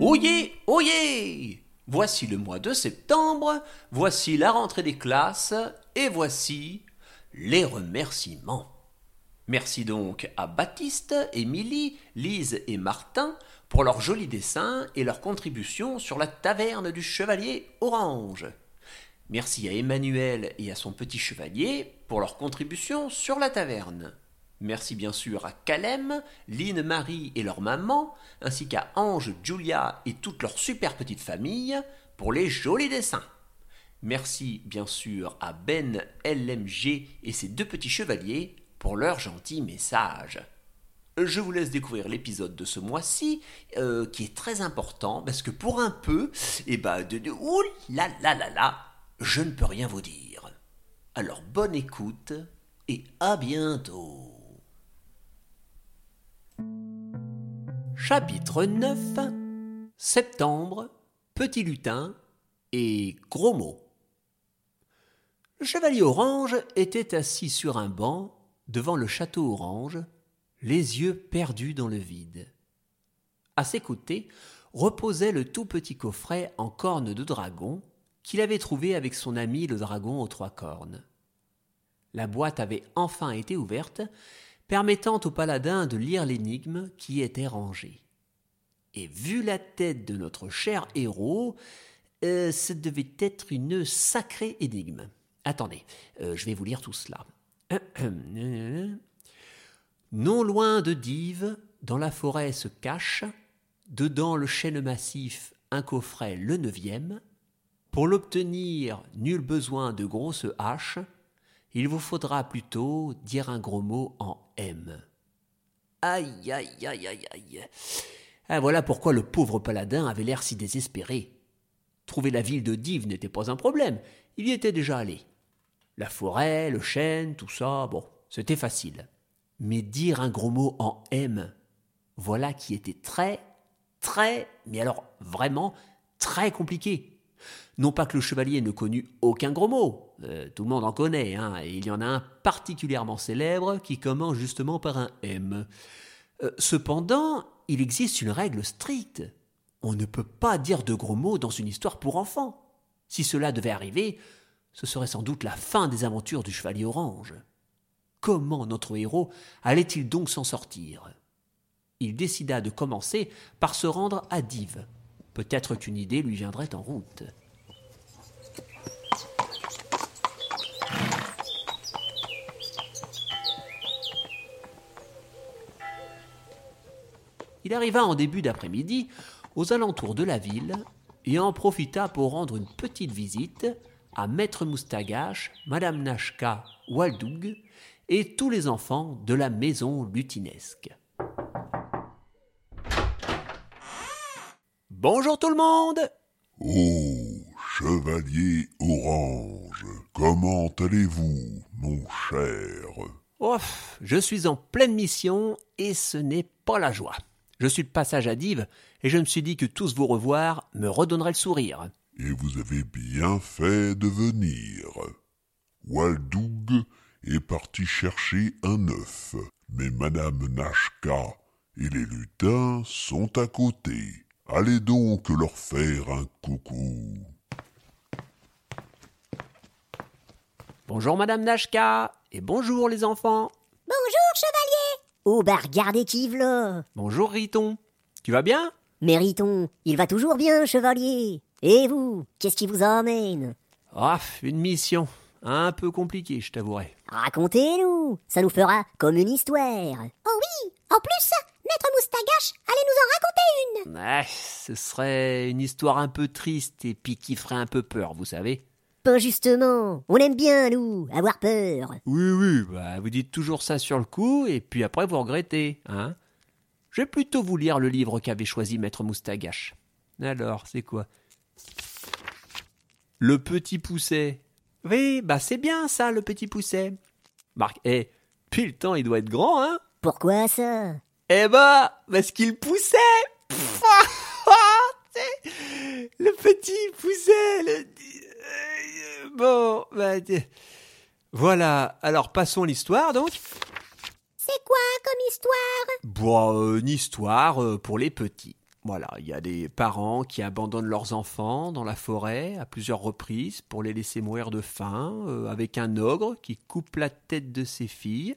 Oyez, oyez Voici le mois de septembre, voici la rentrée des classes, et voici les remerciements. Merci donc à Baptiste, Émilie, Lise et Martin pour leurs jolis dessins et leur contribution sur la taverne du chevalier orange. Merci à Emmanuel et à son petit chevalier pour leur contribution sur la taverne. Merci bien sûr à Calem, Lynn Marie et leur maman, ainsi qu'à Ange, Julia et toute leur super petite famille pour les jolis dessins. Merci bien sûr à Ben LMG et ses deux petits chevaliers pour leurs gentils messages. Je vous laisse découvrir l'épisode de ce mois-ci, euh, qui est très important, parce que pour un peu, et eh ben, de, de ouh là là là, je ne peux rien vous dire. Alors bonne écoute et à bientôt. Chapitre 9 Septembre, Petit lutin et gros mots. Le chevalier orange était assis sur un banc devant le château orange, les yeux perdus dans le vide. À ses côtés reposait le tout petit coffret en cornes de dragon qu'il avait trouvé avec son ami le dragon aux trois cornes. La boîte avait enfin été ouverte, permettant au paladin de lire l'énigme qui était rangée. Et vu la tête de notre cher héros, euh, ce devait être une sacrée énigme. Attendez, euh, je vais vous lire tout cela. Non loin de Dives, dans la forêt se cache, dedans le chêne massif, un coffret le neuvième. Pour l'obtenir, nul besoin de grosses haches, il vous faudra plutôt dire un gros mot en M. Aïe, aïe, aïe, aïe, aïe. Ah, voilà pourquoi le pauvre paladin avait l'air si désespéré. Trouver la ville de Dives n'était pas un problème, il y était déjà allé. La forêt, le chêne, tout ça, bon, c'était facile. Mais dire un gros mot en M, voilà qui était très, très, mais alors vraiment très compliqué. Non pas que le chevalier ne connût aucun gros mot, euh, tout le monde en connaît, hein, et il y en a un particulièrement célèbre qui commence justement par un M. Euh, cependant, il existe une règle stricte. On ne peut pas dire de gros mots dans une histoire pour enfants. Si cela devait arriver, ce serait sans doute la fin des aventures du chevalier orange. Comment notre héros allait-il donc s'en sortir? Il décida de commencer par se rendre à Dives. Peut-être qu'une idée lui viendrait en route. Il arriva en début d'après-midi aux alentours de la ville et en profita pour rendre une petite visite à Maître Moustagache, Madame Nashka, Waldoug et tous les enfants de la maison lutinesque. Bonjour tout le monde Oh, chevalier orange, comment allez-vous, mon cher? Oh, je suis en pleine mission et ce n'est pas la joie. Je suis de passage à Dives, et je me suis dit que tous vous revoir me redonnerait le sourire. Et vous avez bien fait de venir. Waldoug est parti chercher un œuf, mais Madame Nashka et les lutins sont à côté. Allez donc leur faire un coucou. Bonjour Madame Nashka, et bonjour les enfants. Bonjour chevalier Oh bah regardez qui là Bonjour Riton. Tu vas bien? Mais Riton, il va toujours bien, chevalier. Et vous, qu'est-ce qui vous emmène? Ah, une mission. Un peu compliquée, je t'avouerai. Racontez-nous, ça nous fera comme une histoire. Oh oui, en plus, Maître Moustagache allait nous en raconter une. Ah, ce serait une histoire un peu triste et puis qui ferait un peu peur, vous savez. Pas justement. On aime bien, nous, avoir peur. Oui, oui, bah, vous dites toujours ça sur le coup, et puis après vous regrettez, hein Je vais plutôt vous lire le livre qu'avait choisi Maître Moustagache. Alors, c'est quoi? Le petit pousset. Oui, bah c'est bien ça, le petit pousset. Marc, eh, puis le temps il doit être grand, hein Pourquoi ça? Eh bah, parce qu'il poussait Le petit pousset, le... Bon, bah, voilà. Alors passons l'histoire donc. C'est quoi comme histoire? Bon, une histoire euh, pour les petits. Voilà, il y a des parents qui abandonnent leurs enfants dans la forêt à plusieurs reprises pour les laisser mourir de faim, euh, avec un ogre qui coupe la tête de ses filles.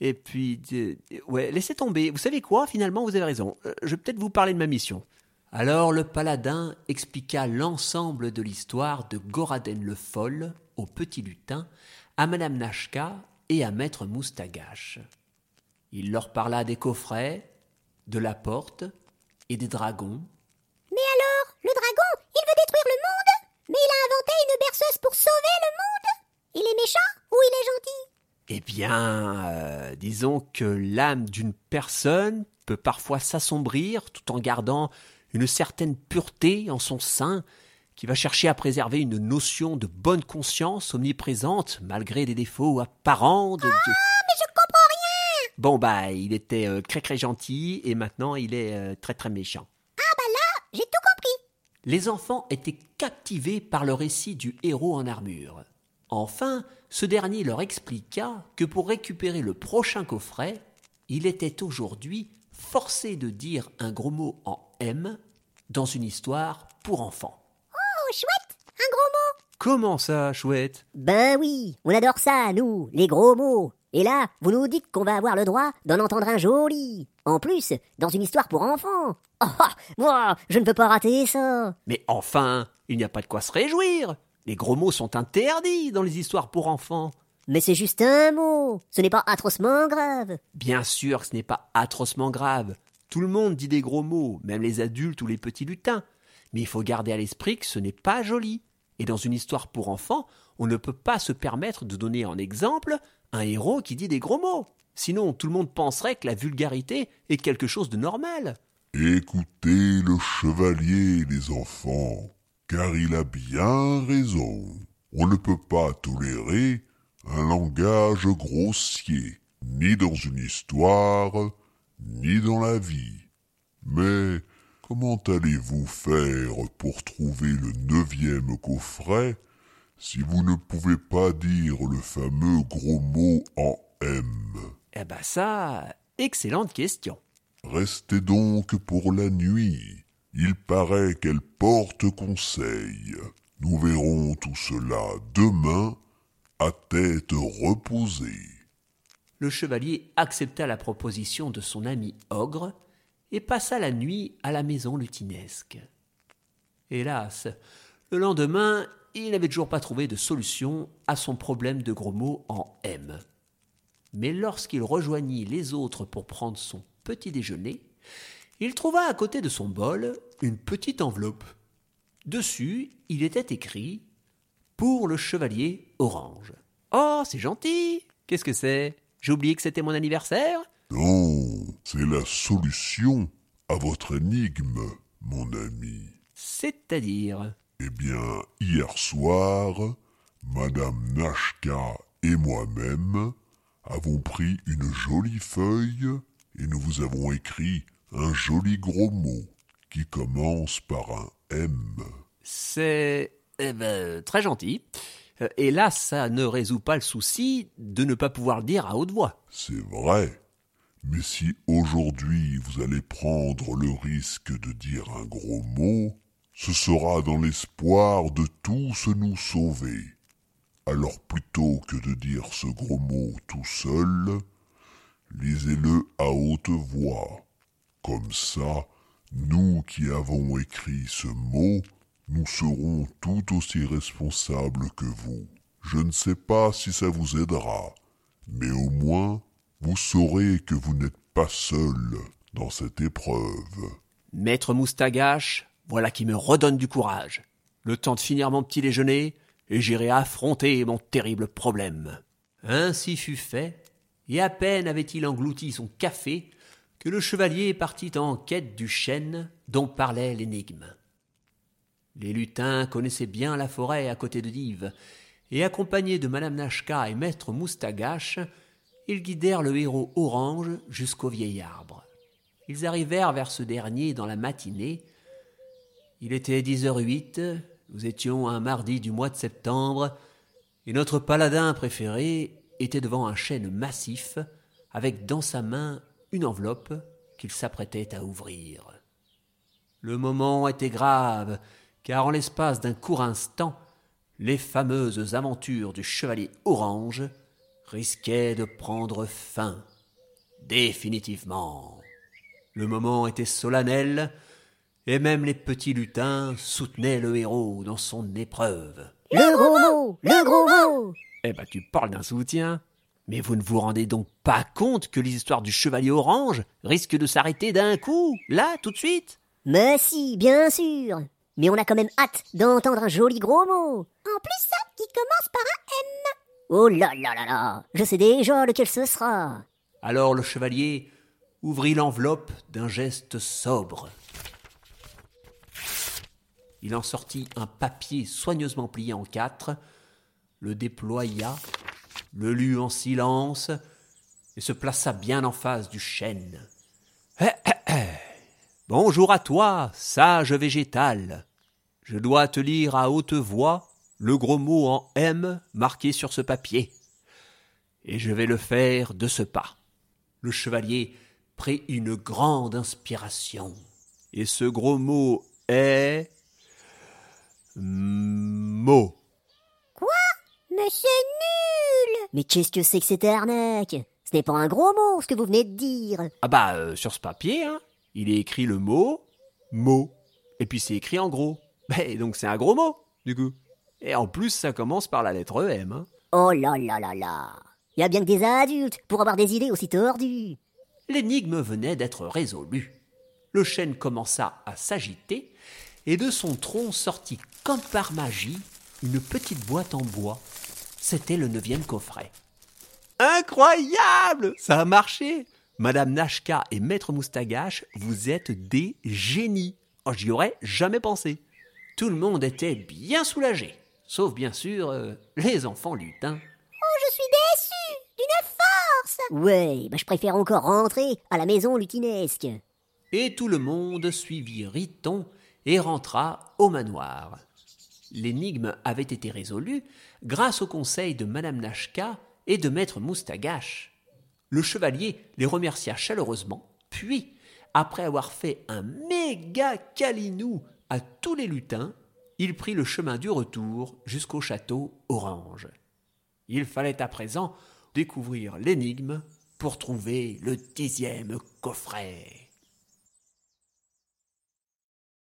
Et puis, euh, ouais, laissez tomber. Vous savez quoi? Finalement, vous avez raison. Euh, je vais peut-être vous parler de ma mission. Alors le paladin expliqua l'ensemble de l'histoire de Goraden le Foll au petit lutin, à Madame Nashka et à Maître Moustagache. Il leur parla des coffrets, de la porte et des dragons. Mais alors, le dragon, il veut détruire le monde Mais il a inventé une berceuse pour sauver le monde Il est méchant ou il est gentil Eh bien, euh, disons que l'âme d'une personne peut parfois s'assombrir tout en gardant une certaine pureté en son sein, qui va chercher à préserver une notion de bonne conscience omniprésente malgré des défauts apparents de... Ah, mais je comprends rien Bon bah, il était euh, très très gentil et maintenant il est euh, très très méchant. Ah bah là, j'ai tout compris Les enfants étaient captivés par le récit du héros en armure. Enfin, ce dernier leur expliqua que pour récupérer le prochain coffret, il était aujourd'hui forcé de dire un gros mot en M dans une histoire pour enfants. Oh, chouette Un gros mot Comment ça, chouette? Ben oui, on adore ça, nous, les gros mots. Et là, vous nous dites qu'on va avoir le droit d'en entendre un joli. En plus, dans une histoire pour enfants. Oh, ah, moi, je ne peux pas rater ça. Mais enfin, il n'y a pas de quoi se réjouir. Les gros mots sont interdits dans les histoires pour enfants. Mais c'est juste un mot. Ce n'est pas atrocement grave. Bien sûr que ce n'est pas atrocement grave. Tout le monde dit des gros mots, même les adultes ou les petits lutins. Mais il faut garder à l'esprit que ce n'est pas joli. Et dans une histoire pour enfants, on ne peut pas se permettre de donner en exemple un héros qui dit des gros mots. Sinon, tout le monde penserait que la vulgarité est quelque chose de normal. Écoutez le chevalier, les enfants, car il a bien raison. On ne peut pas tolérer un langage grossier, ni dans une histoire, ni dans la vie. Mais comment allez-vous faire pour trouver le neuvième coffret si vous ne pouvez pas dire le fameux gros mot en M? Eh ben ça, excellente question. Restez donc pour la nuit. Il paraît qu'elle porte conseil. Nous verrons tout cela demain à tête reposée. Le chevalier accepta la proposition de son ami ogre et passa la nuit à la maison lutinesque. Hélas, le lendemain, il n'avait toujours pas trouvé de solution à son problème de gros mots en M. Mais lorsqu'il rejoignit les autres pour prendre son petit déjeuner, il trouva à côté de son bol une petite enveloppe. Dessus, il était écrit Pour le chevalier orange. Oh, c'est gentil Qu'est-ce que c'est? J'ai oublié que c'était mon anniversaire Non, c'est la solution à votre énigme, mon ami. C'est-à-dire? Eh bien, hier soir, Madame Nashka et moi-même avons pris une jolie feuille et nous vous avons écrit un joli gros mot qui commence par un M. C'est eh ben, très gentil. Euh, Et là, ça ne résout pas le souci de ne pas pouvoir le dire à haute voix. C'est vrai. Mais si aujourd'hui vous allez prendre le risque de dire un gros mot, ce sera dans l'espoir de tous nous sauver. Alors plutôt que de dire ce gros mot tout seul, lisez-le à haute voix. Comme ça, nous qui avons écrit ce mot, nous serons tout aussi responsables que vous. Je ne sais pas si ça vous aidera, mais au moins vous saurez que vous n'êtes pas seul dans cette épreuve. Maître Moustagache, voilà qui me redonne du courage. Le temps de finir mon petit déjeuner, et j'irai affronter mon terrible problème. Ainsi fut fait, et à peine avait-il englouti son café que le chevalier partit en quête du chêne dont parlait l'énigme. Les lutins connaissaient bien la forêt à côté de Dives, et accompagnés de Madame Nashka et Maître Moustagache, ils guidèrent le héros orange jusqu'au vieil arbre. Ils arrivèrent vers ce dernier dans la matinée. Il était dix heures huit, nous étions un mardi du mois de septembre, et notre paladin préféré était devant un chêne massif, avec dans sa main une enveloppe qu'il s'apprêtait à ouvrir. Le moment était grave, car en l'espace d'un court instant, les fameuses aventures du chevalier orange risquaient de prendre fin. Définitivement. Le moment était solennel, et même les petits lutins soutenaient le héros dans son épreuve. Le gros mot Le gros mot Eh ben, tu parles d'un soutien. Mais vous ne vous rendez donc pas compte que l'histoire du chevalier orange risque de s'arrêter d'un coup, là, tout de suite? Mais si, bien sûr. Mais on a quand même hâte d'entendre un joli gros mot. En plus, ça, qui commence par un M. Oh là là là là. Je sais déjà lequel ce sera. Alors le chevalier ouvrit l'enveloppe d'un geste sobre. Il en sortit un papier soigneusement plié en quatre, le déploya, le lut en silence et se plaça bien en face du chêne. Hé, hé, hé. Bonjour à toi, sage végétal. Je dois te lire à haute voix le gros mot en M marqué sur ce papier. Et je vais le faire de ce pas. Le chevalier prit une grande inspiration. Et ce gros mot est. mot. Mais c'est nul Mais qu'est-ce que c'est que cette arnaque? Ce n'est pas un gros mot, ce que vous venez de dire Ah bah, euh, sur ce papier, hein, il est écrit le mot mot. Et puis c'est écrit en gros. Mais donc c'est un gros mot, du coup. Et en plus, ça commence par la lettre M. Hein. Oh là là là là Il y a bien que des adultes pour avoir des idées aussi tordues L'énigme venait d'être résolue. Le chêne commença à s'agiter, et de son tronc sortit comme par magie une petite boîte en bois. C'était le neuvième coffret. Incroyable Ça a marché Madame Nashka et Maître Moustagache, vous êtes des génies. Oh, J'y aurais jamais pensé. Tout le monde était bien soulagé, sauf bien sûr euh, les enfants lutins. Oh, je suis déçue D'une force Ouais, bah je préfère encore rentrer à la maison lutinesque. Et tout le monde suivit Riton et rentra au manoir. L'énigme avait été résolue grâce au conseil de Madame Nashka et de Maître Moustagache. Le chevalier les remercia chaleureusement, puis, après avoir fait un méga calinou à tous les lutins, il prit le chemin du retour jusqu'au château Orange. Il fallait à présent découvrir l'énigme pour trouver le dixième coffret.